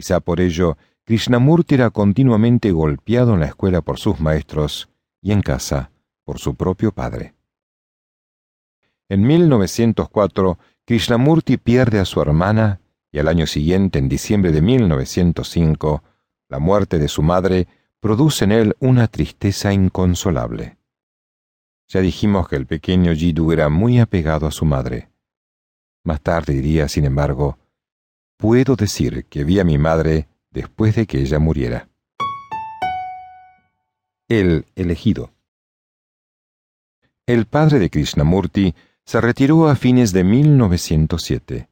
Quizá por ello Krishnamurti era continuamente golpeado en la escuela por sus maestros y en casa por su propio padre. En 1904, Krishnamurti pierde a su hermana y al año siguiente, en diciembre de 1905, la muerte de su madre produce en él una tristeza inconsolable. Ya dijimos que el pequeño Jiddu era muy apegado a su madre. Más tarde diría, sin embargo, puedo decir que vi a mi madre después de que ella muriera. El elegido. El padre de Krishnamurti se retiró a fines de 1907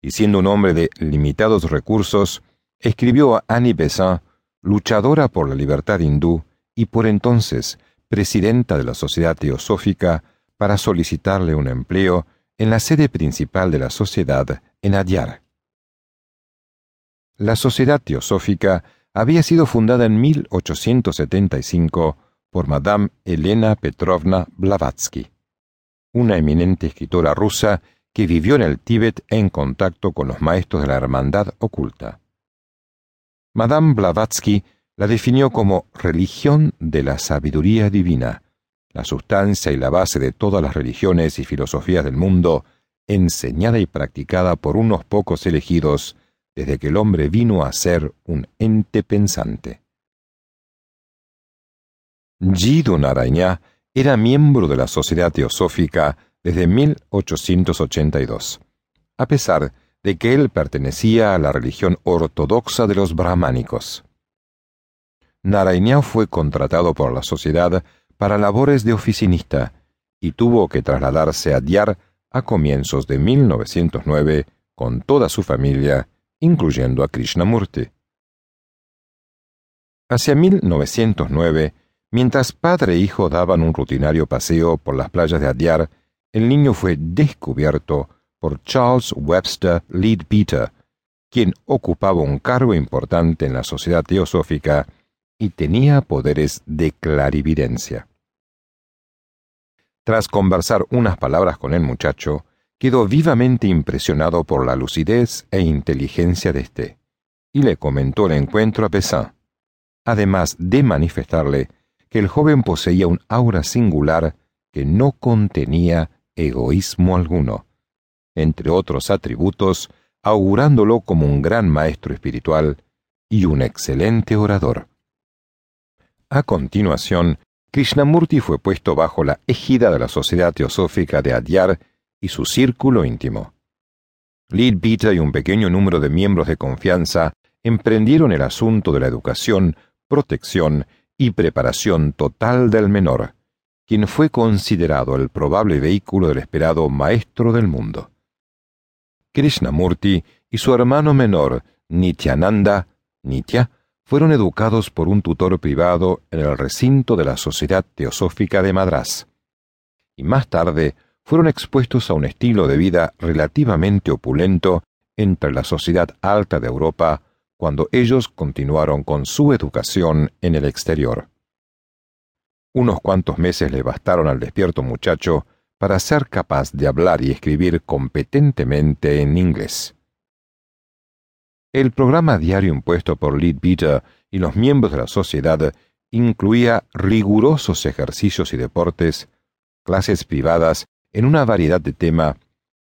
y siendo un hombre de limitados recursos, escribió a Annie Besant, luchadora por la libertad hindú y por entonces presidenta de la Sociedad Teosófica, para solicitarle un empleo en la sede principal de la sociedad en Adyar. La Sociedad Teosófica había sido fundada en 1875 por Madame Elena Petrovna Blavatsky, una eminente escritora rusa que vivió en el Tíbet en contacto con los maestros de la Hermandad Oculta. Madame Blavatsky la definió como religión de la sabiduría divina, la sustancia y la base de todas las religiones y filosofías del mundo, enseñada y practicada por unos pocos elegidos desde que el hombre vino a ser un ente pensante. Jiddu Narayana era miembro de la Sociedad Teosófica desde 1882, a pesar de que él pertenecía a la religión ortodoxa de los brahmánicos. Narayana fue contratado por la sociedad para labores de oficinista y tuvo que trasladarse a Diyar a comienzos de 1909 con toda su familia incluyendo a Krishnamurti. Hacia 1909, mientras padre e hijo daban un rutinario paseo por las playas de Adyar, el niño fue descubierto por Charles Webster Leadbeater, quien ocupaba un cargo importante en la sociedad teosófica y tenía poderes de clarividencia. Tras conversar unas palabras con el muchacho, quedó vivamente impresionado por la lucidez e inteligencia de éste, y le comentó el encuentro a Pessin, además de manifestarle que el joven poseía un aura singular que no contenía egoísmo alguno, entre otros atributos, augurándolo como un gran maestro espiritual y un excelente orador. A continuación, Krishnamurti fue puesto bajo la égida de la Sociedad Teosófica de Adyar y su círculo íntimo. Leadbeater y un pequeño número de miembros de confianza emprendieron el asunto de la educación, protección y preparación total del menor, quien fue considerado el probable vehículo del esperado maestro del mundo. Krishnamurti y su hermano menor, Nityananda, Nitya, fueron educados por un tutor privado en el recinto de la Sociedad Teosófica de Madras. Y más tarde fueron expuestos a un estilo de vida relativamente opulento entre la sociedad alta de Europa cuando ellos continuaron con su educación en el exterior. Unos cuantos meses le bastaron al despierto muchacho para ser capaz de hablar y escribir competentemente en inglés. El programa diario impuesto por Leadbeater y los miembros de la sociedad incluía rigurosos ejercicios y deportes, clases privadas en una variedad de temas,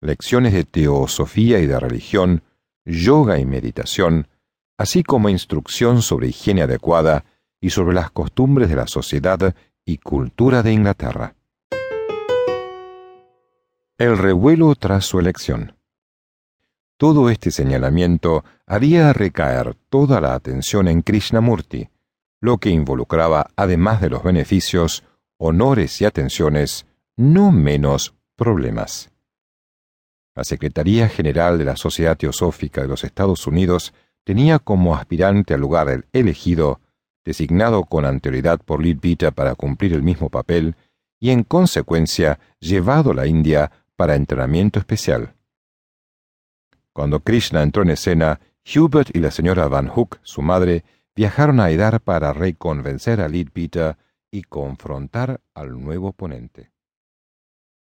lecciones de teosofía y de religión, yoga y meditación, así como instrucción sobre higiene adecuada y sobre las costumbres de la sociedad y cultura de Inglaterra. El revuelo tras su elección. Todo este señalamiento haría recaer toda la atención en Krishnamurti, lo que involucraba, además de los beneficios, honores y atenciones, no menos problemas. La Secretaría General de la Sociedad Teosófica de los Estados Unidos tenía como aspirante al lugar elegido designado con anterioridad por Leadbeater para cumplir el mismo papel, y en consecuencia llevado a la India para entrenamiento especial. Cuando Krishna entró en escena, Hubert y la señora Van Hook, su madre, viajaron a Aidar para reconvencer a Leadbeater y confrontar al nuevo oponente.